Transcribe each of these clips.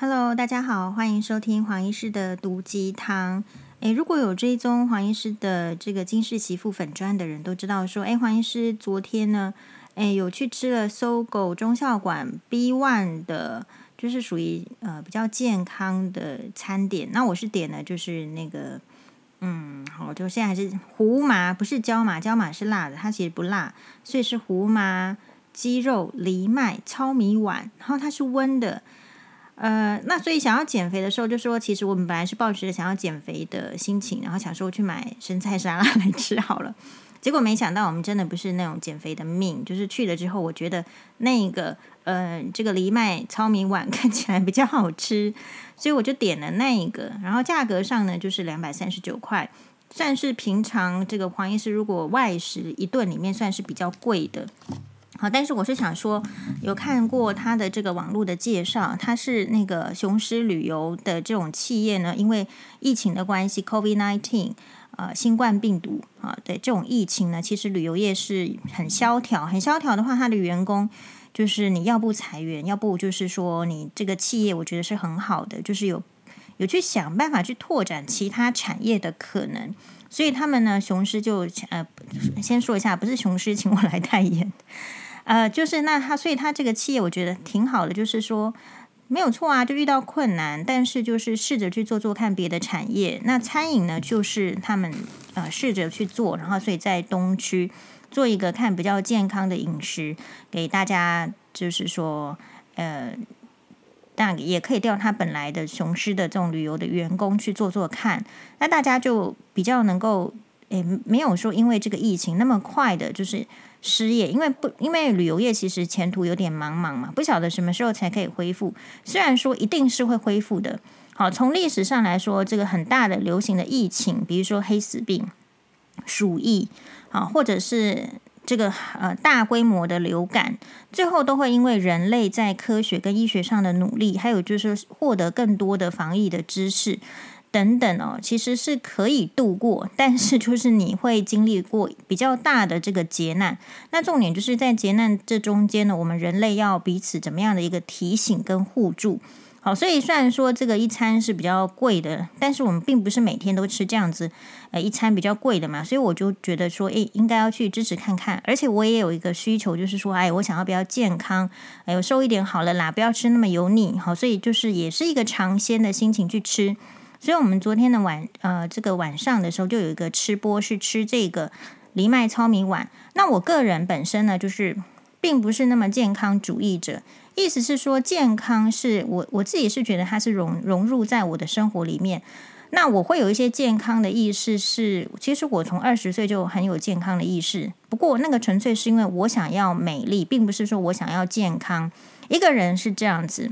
Hello，大家好，欢迎收听黄医师的毒鸡汤。诶，如果有追踪黄医师的这个金氏媳妇粉专的人都知道说，诶，黄医师昨天呢，诶，有去吃了搜狗中校馆 B One 的，就是属于呃比较健康的餐点。那我是点的就是那个，嗯，好，就现在还是胡麻，不是椒麻，椒麻是辣的，它其实不辣，所以是胡麻鸡肉藜麦糙米碗，然后它是温的。呃，那所以想要减肥的时候，就说其实我们本来是抱持着想要减肥的心情，然后想说去买生菜沙拉 来吃好了。结果没想到我们真的不是那种减肥的命，就是去了之后，我觉得那个呃这个藜麦糙米碗 看起来比较好吃，所以我就点了那一个。然后价格上呢，就是两百三十九块，算是平常这个黄医师如果外食一顿里面算是比较贵的。好，但是我是想说，有看过他的这个网络的介绍，他是那个雄狮旅游的这种企业呢，因为疫情的关系，COVID-19，呃，新冠病毒啊对这种疫情呢，其实旅游业是很萧条，很萧条的话，他的员工就是你要不裁员，要不就是说你这个企业，我觉得是很好的，就是有有去想办法去拓展其他产业的可能，所以他们呢，雄狮就呃，先说一下，不是雄狮请我来代言。呃，就是那他，所以他这个企业我觉得挺好的，就是说没有错啊，就遇到困难，但是就是试着去做做看别的产业。那餐饮呢，就是他们呃试着去做，然后所以在东区做一个看比较健康的饮食给大家，就是说呃，但也可以调他本来的雄狮的这种旅游的员工去做做看，那大家就比较能够诶，没有说因为这个疫情那么快的，就是。失业，因为不，因为旅游业其实前途有点茫茫嘛，不晓得什么时候才可以恢复。虽然说一定是会恢复的，好，从历史上来说，这个很大的流行的疫情，比如说黑死病、鼠疫，啊，或者是这个呃大规模的流感，最后都会因为人类在科学跟医学上的努力，还有就是获得更多的防疫的知识。等等哦，其实是可以度过，但是就是你会经历过比较大的这个劫难。那重点就是在劫难这中间呢，我们人类要彼此怎么样的一个提醒跟互助。好，所以虽然说这个一餐是比较贵的，但是我们并不是每天都吃这样子，呃，一餐比较贵的嘛。所以我就觉得说，诶，应该要去支持看看。而且我也有一个需求，就是说，哎，我想要比较健康，哎，我瘦一点好了啦，不要吃那么油腻。好，所以就是也是一个尝鲜的心情去吃。所以，我们昨天的晚，呃，这个晚上的时候，就有一个吃播是吃这个藜麦糙米碗。那我个人本身呢，就是并不是那么健康主义者。意思是说，健康是我我自己是觉得它是融融入在我的生活里面。那我会有一些健康的意识是，其实我从二十岁就很有健康的意识。不过，那个纯粹是因为我想要美丽，并不是说我想要健康。一个人是这样子，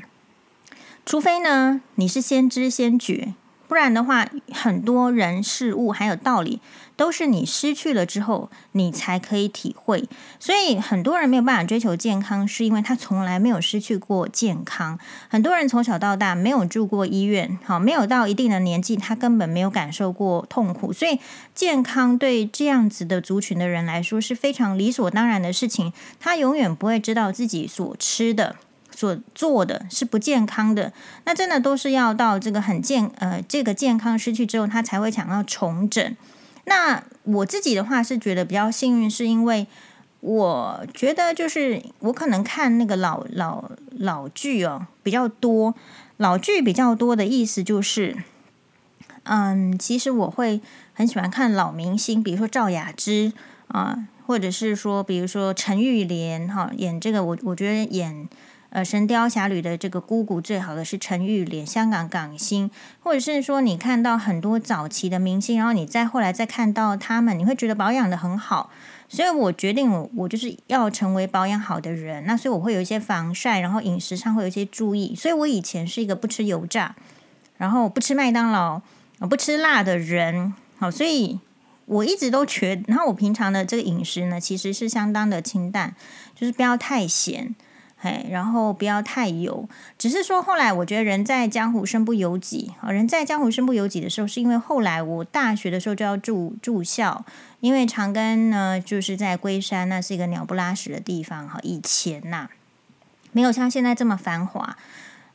除非呢，你是先知先觉。不然的话，很多人事物还有道理，都是你失去了之后，你才可以体会。所以很多人没有办法追求健康，是因为他从来没有失去过健康。很多人从小到大没有住过医院，好，没有到一定的年纪，他根本没有感受过痛苦。所以健康对这样子的族群的人来说是非常理所当然的事情。他永远不会知道自己所吃的。所做的是不健康的，那真的都是要到这个很健呃，这个健康失去之后，他才会想要重整。那我自己的话是觉得比较幸运，是因为我觉得就是我可能看那个老老老剧哦比较多，老剧比较多的意思就是，嗯，其实我会很喜欢看老明星，比如说赵雅芝啊，或者是说比如说陈玉莲哈，演这个我我觉得演。呃，《神雕侠侣》的这个姑姑最好的是陈玉莲，香港港星，或者是说你看到很多早期的明星，然后你再后来再看到他们，你会觉得保养得很好。所以我决定我我就是要成为保养好的人。那所以我会有一些防晒，然后饮食上会有一些注意。所以我以前是一个不吃油炸，然后不吃麦当劳，不吃辣的人。好，所以我一直都觉，然后我平常的这个饮食呢，其实是相当的清淡，就是不要太咸。嘿，然后不要太油，只是说后来我觉得人在江湖身不由己啊。人在江湖身不由己的时候，是因为后来我大学的时候就要住住校，因为长庚呢就是在龟山，那是一个鸟不拉屎的地方哈。以前呐，没有像现在这么繁华。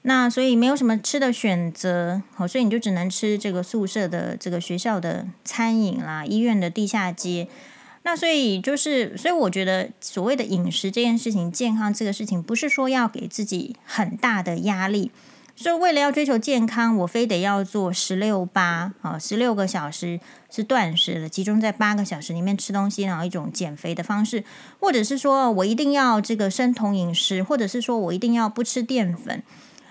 那所以没有什么吃的选择，好，所以你就只能吃这个宿舍的这个学校的餐饮啦，医院的地下街。那所以就是，所以我觉得所谓的饮食这件事情，健康这个事情，不是说要给自己很大的压力。所以为了要追求健康，我非得要做十六八啊，十六个小时是断食的，集中在八个小时里面吃东西，然后一种减肥的方式，或者是说我一定要这个生酮饮食，或者是说我一定要不吃淀粉。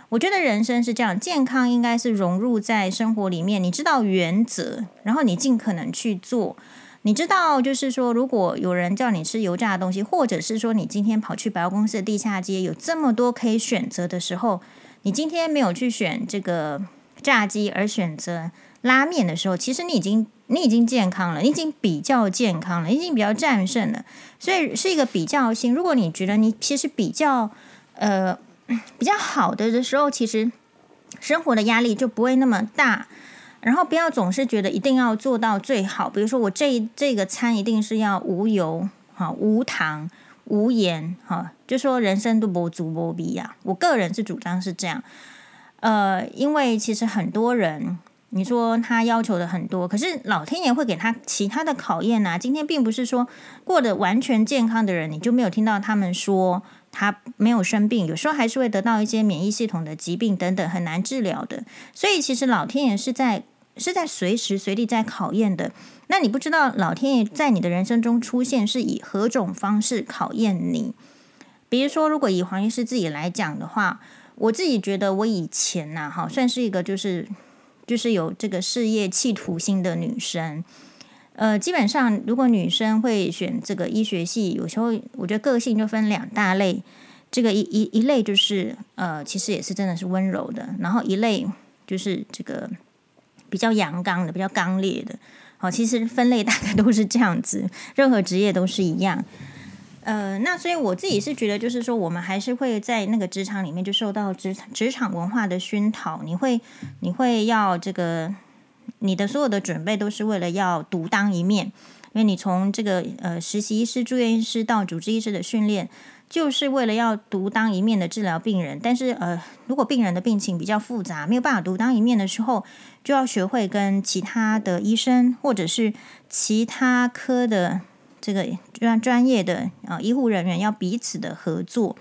我觉得人生是这样，健康应该是融入在生活里面。你知道原则，然后你尽可能去做。你知道，就是说，如果有人叫你吃油炸的东西，或者是说你今天跑去百货公司的地下街，有这么多可以选择的时候，你今天没有去选这个炸鸡，而选择拉面的时候，其实你已经你已经健康了，你已经比较健康了，你已经比较战胜了。所以是一个比较性。如果你觉得你其实比较呃 比较好的的时候，其实生活的压力就不会那么大。然后不要总是觉得一定要做到最好，比如说我这这个餐一定是要无油、哈无糖、无盐，哈，就说人生都不足不必呀。我个人是主张是这样，呃，因为其实很多人，你说他要求的很多，可是老天爷会给他其他的考验呐。今天并不是说过得完全健康的人，你就没有听到他们说。他没有生病，有时候还是会得到一些免疫系统的疾病等等，很难治疗的。所以其实老天爷是在是在随时随地在考验的。那你不知道老天爷在你的人生中出现是以何种方式考验你？比如说，如果以黄医师自己来讲的话，我自己觉得我以前呐，哈，算是一个就是就是有这个事业企图心的女生。呃，基本上，如果女生会选这个医学系，有时候我觉得个性就分两大类。这个一一一类就是呃，其实也是真的是温柔的，然后一类就是这个比较阳刚的、比较刚烈的。好，其实分类大概都是这样子，任何职业都是一样。呃，那所以我自己是觉得，就是说，我们还是会在那个职场里面就受到职职场文化的熏陶，你会你会要这个。你的所有的准备都是为了要独当一面，因为你从这个呃实习医师、住院医师到主治医师的训练，就是为了要独当一面的治疗病人。但是呃，如果病人的病情比较复杂，没有办法独当一面的时候，就要学会跟其他的医生或者是其他科的这个专专业的啊、呃、医护人员要彼此的合作，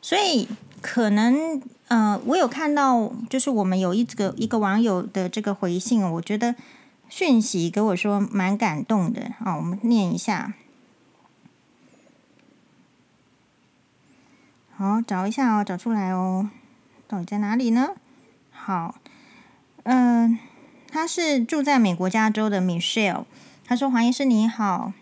所以可能。呃，我有看到，就是我们有一个一个网友的这个回信，我觉得讯息给我说蛮感动的啊。我们念一下，好，找一下哦，找出来哦，到底在哪里呢？好，嗯、他是住在美国加州的 Michelle，他说：“黄医师你好，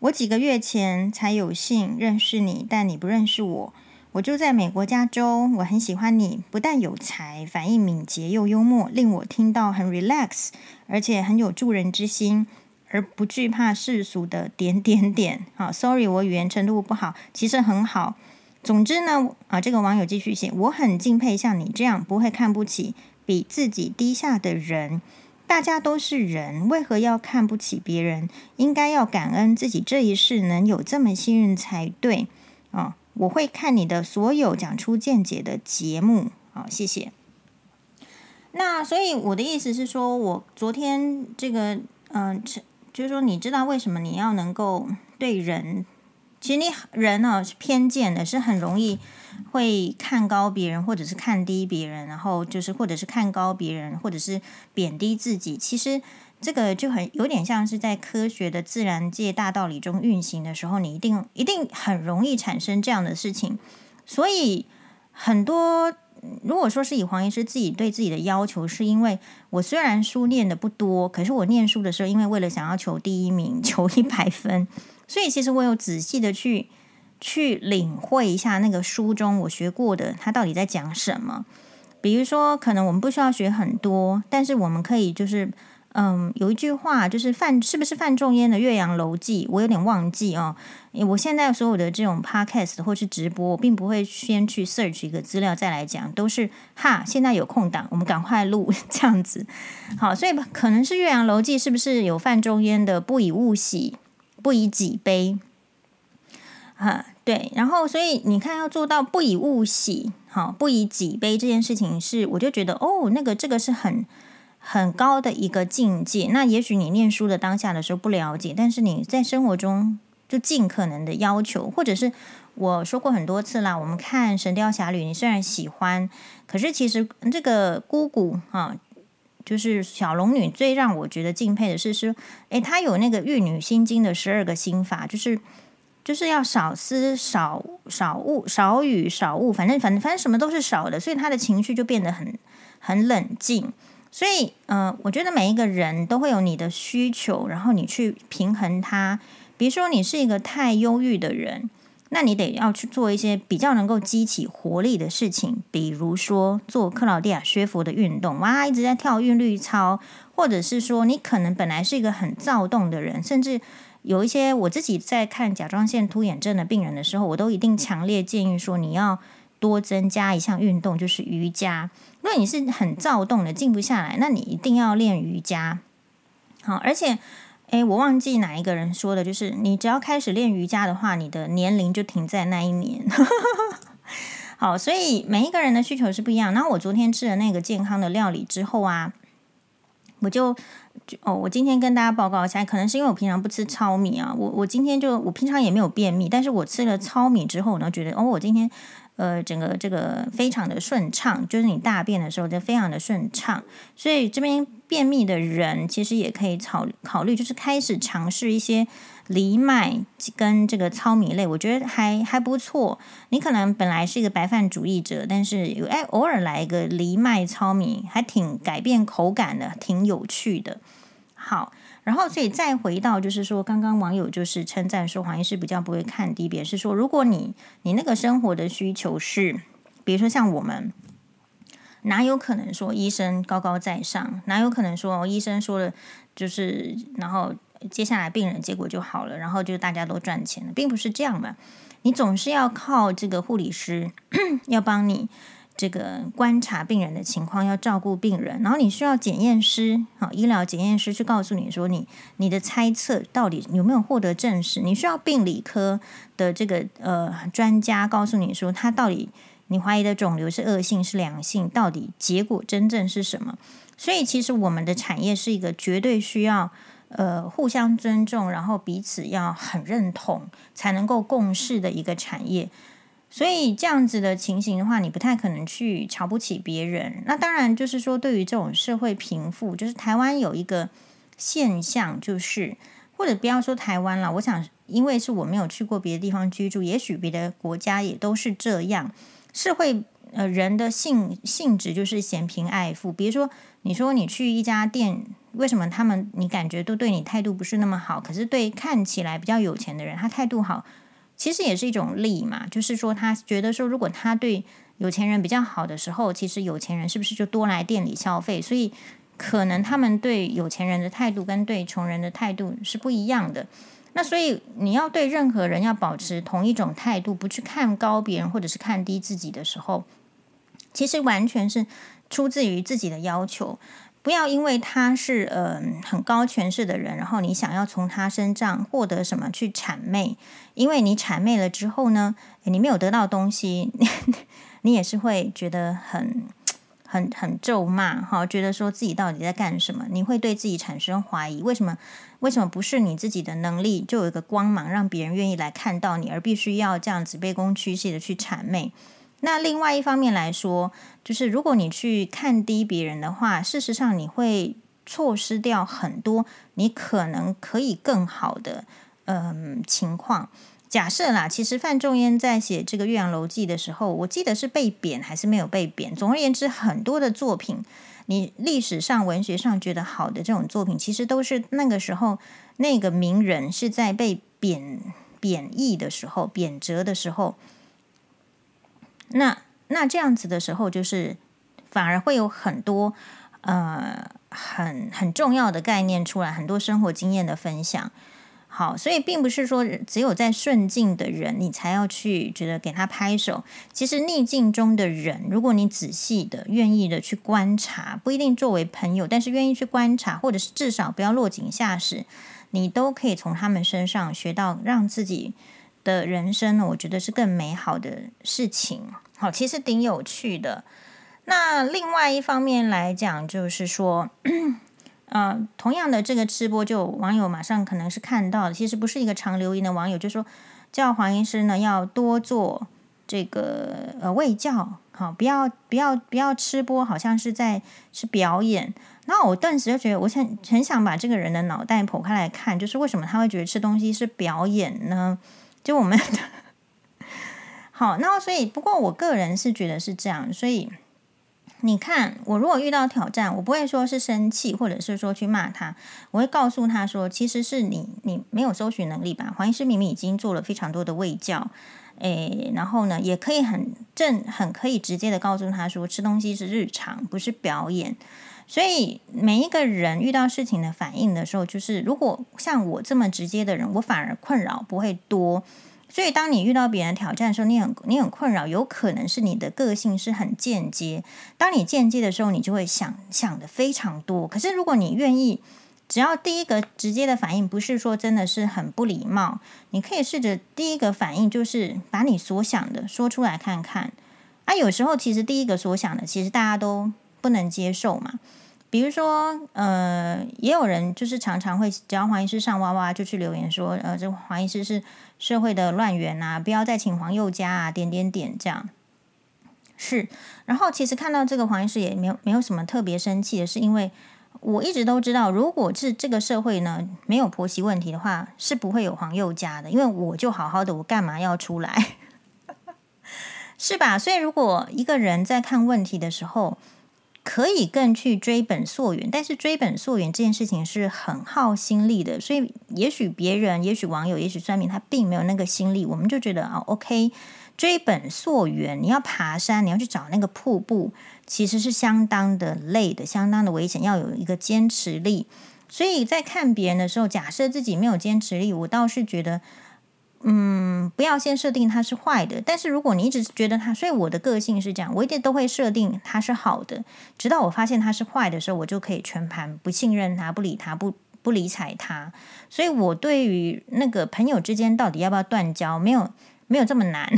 我几个月前才有幸认识你，但你不认识我。”我住在美国加州，我很喜欢你，不但有才，反应敏捷又幽默，令我听到很 relax，而且很有助人之心，而不惧怕世俗的点点点。好，sorry，我语言程度不好，其实很好。总之呢，啊，这个网友继续写，我很敬佩像你这样不会看不起比自己低下的人。大家都是人，为何要看不起别人？应该要感恩自己这一世能有这么幸运才对。啊。我会看你的所有讲出见解的节目，好，谢谢。那所以我的意思是说，我昨天这个，嗯、就是说，你知道为什么你要能够对人，其实你人呢、是偏见的，是很容易会看高别人，或者是看低别人，然后就是或者是看高别人，或者是贬低自己，其实。这个就很有点像是在科学的自然界大道理中运行的时候，你一定一定很容易产生这样的事情。所以很多如果说是以黄医师自己对自己的要求，是因为我虽然书念的不多，可是我念书的时候，因为为了想要求第一名，求一百分，所以其实我有仔细的去去领会一下那个书中我学过的，他到底在讲什么。比如说，可能我们不需要学很多，但是我们可以就是。嗯，有一句话就是范，是不是范仲淹的《岳阳楼记》？我有点忘记哦。我现在所有的这种 podcast 或是直播，我并不会先去 search 一个资料再来讲，都是哈，现在有空档，我们赶快录这样子。好，所以可能是《岳阳楼记》，是不是有范仲淹的“不以物喜，不以己悲”？哈，对，然后所以你看，要做到不以物喜，好，不以己悲这件事情是，我就觉得哦，那个这个是很很高的一个境界。那也许你念书的当下的时候不了解，但是你在生活中就尽可能的要求，或者是我说过很多次啦，我们看《神雕侠侣》，你虽然喜欢，可是其实这个姑姑啊，就是小龙女，最让我觉得敬佩的是说，诶，她有那个《玉女心经》的十二个心法，就是。就是要少思少少物少语少物，反正反正反正什么都是少的，所以他的情绪就变得很很冷静。所以，呃，我觉得每一个人都会有你的需求，然后你去平衡它。比如说，你是一个太忧郁的人，那你得要去做一些比较能够激起活力的事情，比如说做克劳迪亚薛佛的运动，哇，一直在跳韵律操，或者是说你可能本来是一个很躁动的人，甚至。有一些我自己在看甲状腺突眼症的病人的时候，我都一定强烈建议说，你要多增加一项运动，就是瑜伽。如果你是很躁动的，静不下来，那你一定要练瑜伽。好，而且，诶，我忘记哪一个人说的，就是你只要开始练瑜伽的话，你的年龄就停在那一年。好，所以每一个人的需求是不一样。然后我昨天吃了那个健康的料理之后啊，我就。哦，我今天跟大家报告一下，可能是因为我平常不吃糙米啊，我我今天就我平常也没有便秘，但是我吃了糙米之后呢，觉得哦，我今天呃整个这个非常的顺畅，就是你大便的时候就非常的顺畅，所以这边便秘的人其实也可以考考虑，就是开始尝试一些。藜麦跟这个糙米类，我觉得还还不错。你可能本来是一个白饭主义者，但是有哎偶尔来一个藜麦糙米，还挺改变口感的，挺有趣的。好，然后所以再回到就是说，刚刚网友就是称赞说黄医师比较不会看低别人，是说如果你你那个生活的需求是，比如说像我们，哪有可能说医生高高在上，哪有可能说医生说了就是然后。接下来病人结果就好了，然后就大家都赚钱了，并不是这样嘛。你总是要靠这个护理师 要帮你这个观察病人的情况，要照顾病人，然后你需要检验师，好，医疗检验师去告诉你说你你的猜测到底有没有获得证实。你需要病理科的这个呃专家告诉你说他到底你怀疑的肿瘤是恶性是良性，到底结果真正是什么。所以其实我们的产业是一个绝对需要。呃，互相尊重，然后彼此要很认同，才能够共事的一个产业。所以这样子的情形的话，你不太可能去瞧不起别人。那当然就是说，对于这种社会贫富，就是台湾有一个现象，就是或者不要说台湾了，我想，因为是我没有去过别的地方居住，也许别的国家也都是这样。社会呃人的性性质就是嫌贫爱富，比如说你说你去一家店。为什么他们你感觉都对你态度不是那么好？可是对看起来比较有钱的人，他态度好，其实也是一种利嘛。就是说，他觉得说，如果他对有钱人比较好的时候，其实有钱人是不是就多来店里消费？所以，可能他们对有钱人的态度跟对穷人的态度是不一样的。那所以，你要对任何人要保持同一种态度，不去看高别人或者是看低自己的时候，其实完全是出自于自己的要求。不要因为他是呃很高权势的人，然后你想要从他身上获得什么去谄媚，因为你谄媚了之后呢，你没有得到东西，你也是会觉得很很很咒骂哈，觉得说自己到底在干什么？你会对自己产生怀疑，为什么为什么不是你自己的能力就有一个光芒，让别人愿意来看到你，而必须要这样子卑躬屈膝的去谄媚？那另外一方面来说，就是如果你去看低别人的话，事实上你会错失掉很多你可能可以更好的嗯、情况。假设啦，其实范仲淹在写这个《岳阳楼记》的时候，我记得是被贬还是没有被贬。总而言之，很多的作品，你历史上文学上觉得好的这种作品，其实都是那个时候那个名人是在被贬贬义的时候、贬谪的时候。那那这样子的时候，就是反而会有很多呃很很重要的概念出来，很多生活经验的分享。好，所以并不是说只有在顺境的人，你才要去觉得给他拍手。其实逆境中的人，如果你仔细的、愿意的去观察，不一定作为朋友，但是愿意去观察，或者是至少不要落井下石，你都可以从他们身上学到让自己。的人生呢，我觉得是更美好的事情。好，其实挺有趣的。那另外一方面来讲，就是说，嗯、同样的这个吃播，就网友马上可能是看到，其实不是一个常留言的网友，就说叫黄医师呢要多做这个呃喂教，好，不要不要不要吃播，好像是在是表演。那我顿时就觉得，我很很想把这个人的脑袋剖开来看，就是为什么他会觉得吃东西是表演呢？就我们 好，那所以不过我个人是觉得是这样，所以。你看，我如果遇到挑战，我不会说是生气，或者是说去骂他，我会告诉他说，其实是你，你没有搜寻能力吧？黄医师明明已经做了非常多的卫教，诶，然后呢，也可以很正、很可以直接的告诉他说，吃东西是日常，不是表演。所以每一个人遇到事情的反应的时候，就是如果像我这么直接的人，我反而困扰不会多。所以，当你遇到别人挑战的时候，你很你很困扰，有可能是你的个性是很间接。当你间接的时候，你就会想想的非常多。可是，如果你愿意，只要第一个直接的反应不是说真的是很不礼貌，你可以试着第一个反应就是把你所想的说出来看看。啊，有时候其实第一个所想的，其实大家都不能接受嘛。比如说，呃，也有人就是常常会只要黄医师上哇哇就去留言说，呃，这黄医师是社会的乱源啊，不要再请黄宥嘉啊，点点点这样。是，然后其实看到这个黄医师也没有没有什么特别生气的，是因为我一直都知道，如果是这个社会呢没有婆媳问题的话，是不会有黄宥嘉的，因为我就好好的，我干嘛要出来？是吧？所以如果一个人在看问题的时候，可以更去追本溯源，但是追本溯源这件事情是很耗心力的，所以也许别人、也许网友、也许算命，他并没有那个心力。我们就觉得啊，OK，追本溯源，你要爬山，你要去找那个瀑布，其实是相当的累的，相当的危险，要有一个坚持力。所以在看别人的时候，假设自己没有坚持力，我倒是觉得。嗯，不要先设定它是坏的。但是如果你一直觉得它，所以我的个性是这样，我一定都会设定它是好的，直到我发现它是坏的时候，我就可以全盘不信任它，不理它，不不理睬它。所以我对于那个朋友之间到底要不要断交，没有没有这么难。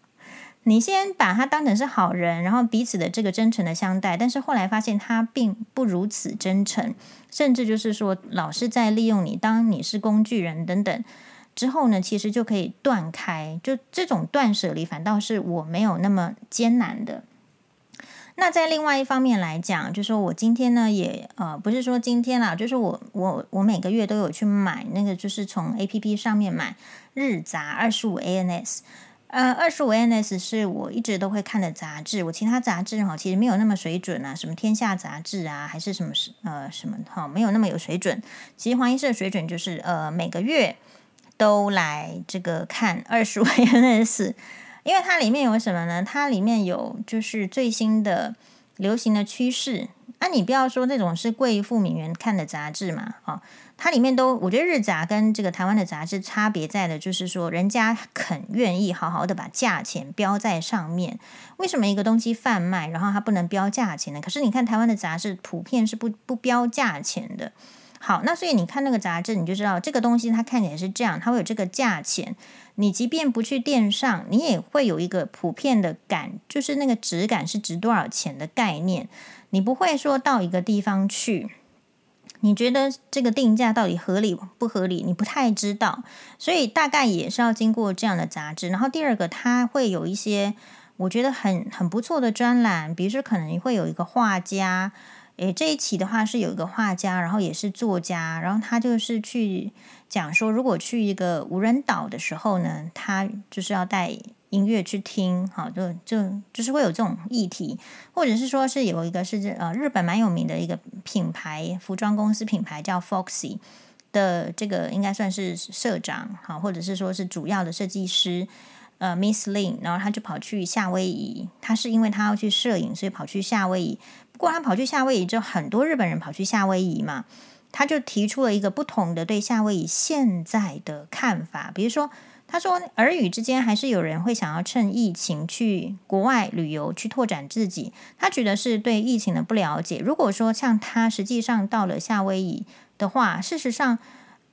你先把他当成是好人，然后彼此的这个真诚的相待，但是后来发现他并不如此真诚，甚至就是说老是在利用你，当你是工具人等等。之后呢，其实就可以断开，就这种断舍离，反倒是我没有那么艰难的。那在另外一方面来讲，就是说我今天呢，也呃，不是说今天啦，就是我我我每个月都有去买那个，就是从 APP 上面买日杂二十五 ANS，呃，二十五 ANS 是我一直都会看的杂志，我其他杂志哈，其实没有那么水准啊，什么天下杂志啊，还是什么呃什么哈，没有那么有水准。其实黄医师的水准就是呃每个月。都来这个看二十五 N S 因为它里面有什么呢？它里面有就是最新的流行的趋势。啊，你不要说那种是贵妇名媛看的杂志嘛，哦，它里面都我觉得日杂跟这个台湾的杂志差别在的，就是说人家肯愿意好好的把价钱标在上面。为什么一个东西贩卖，然后它不能标价钱呢？可是你看台湾的杂志普遍是不不标价钱的。好，那所以你看那个杂志，你就知道这个东西它看起来是这样，它会有这个价钱。你即便不去电上，你也会有一个普遍的感，就是那个质感是值多少钱的概念。你不会说到一个地方去，你觉得这个定价到底合理不合理？你不太知道，所以大概也是要经过这样的杂志。然后第二个，它会有一些我觉得很很不错的专栏，比如说可能会有一个画家。诶，这一期的话是有一个画家，然后也是作家，然后他就是去讲说，如果去一个无人岛的时候呢，他就是要带音乐去听，好，就就就是会有这种议题，或者是说是有一个是呃日本蛮有名的一个品牌服装公司品牌叫 Foxy 的这个应该算是社长，好，或者是说是主要的设计师，呃，Miss Lin，然后他就跑去夏威夷，他是因为他要去摄影，所以跑去夏威夷。不过他跑去夏威夷，就很多日本人跑去夏威夷嘛，他就提出了一个不同的对夏威夷现在的看法。比如说，他说耳语之间还是有人会想要趁疫情去国外旅游，去拓展自己。他觉得是对疫情的不了解。如果说像他实际上到了夏威夷的话，事实上，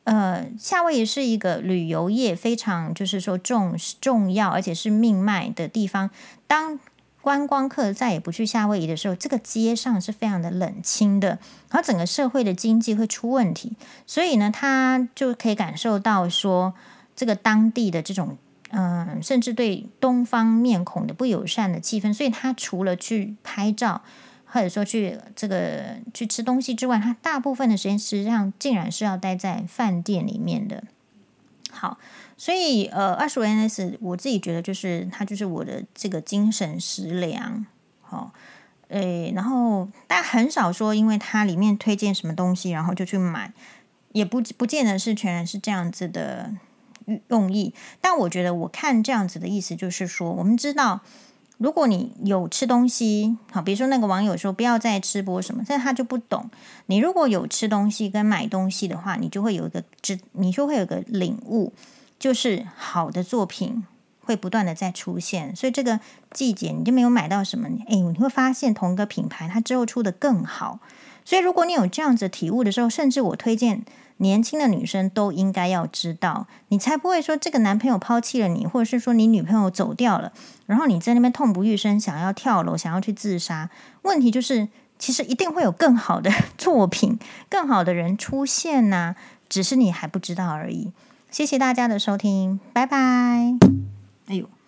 呃，夏威夷是一个旅游业非常就是说重重要，而且是命脉的地方。当观光客再也不去夏威夷的时候，这个街上是非常的冷清的，然后整个社会的经济会出问题。所以呢，他就可以感受到说，这个当地的这种嗯、甚至对东方面孔的不友善的气氛。所以他除了去拍照，或者说去这个去吃东西之外，他大部分的时间实际上竟然是要待在饭店里面的。好。所以，呃，二十五 NS，我自己觉得就是它就是我的这个精神食粮，好、哦，诶，然后大家很少说，因为它里面推荐什么东西，然后就去买，也不不见得是全然是这样子的用意。但我觉得，我看这样子的意思就是说，我们知道，如果你有吃东西，好，比如说那个网友说不要再吃播什么，但他就不懂。你如果有吃东西跟买东西的话，你就会有一个知，你就会有个领悟。就是好的作品会不断的在出现，所以这个季节你就没有买到什么，哎，你会发现同一个品牌它之后出的更好。所以如果你有这样子体悟的时候，甚至我推荐年轻的女生都应该要知道，你才不会说这个男朋友抛弃了你，或者是说你女朋友走掉了，然后你在那边痛不欲生，想要跳楼，想要去自杀。问题就是，其实一定会有更好的作品，更好的人出现呐、只是你还不知道而已。谢谢大家的收听，拜拜。哎呦。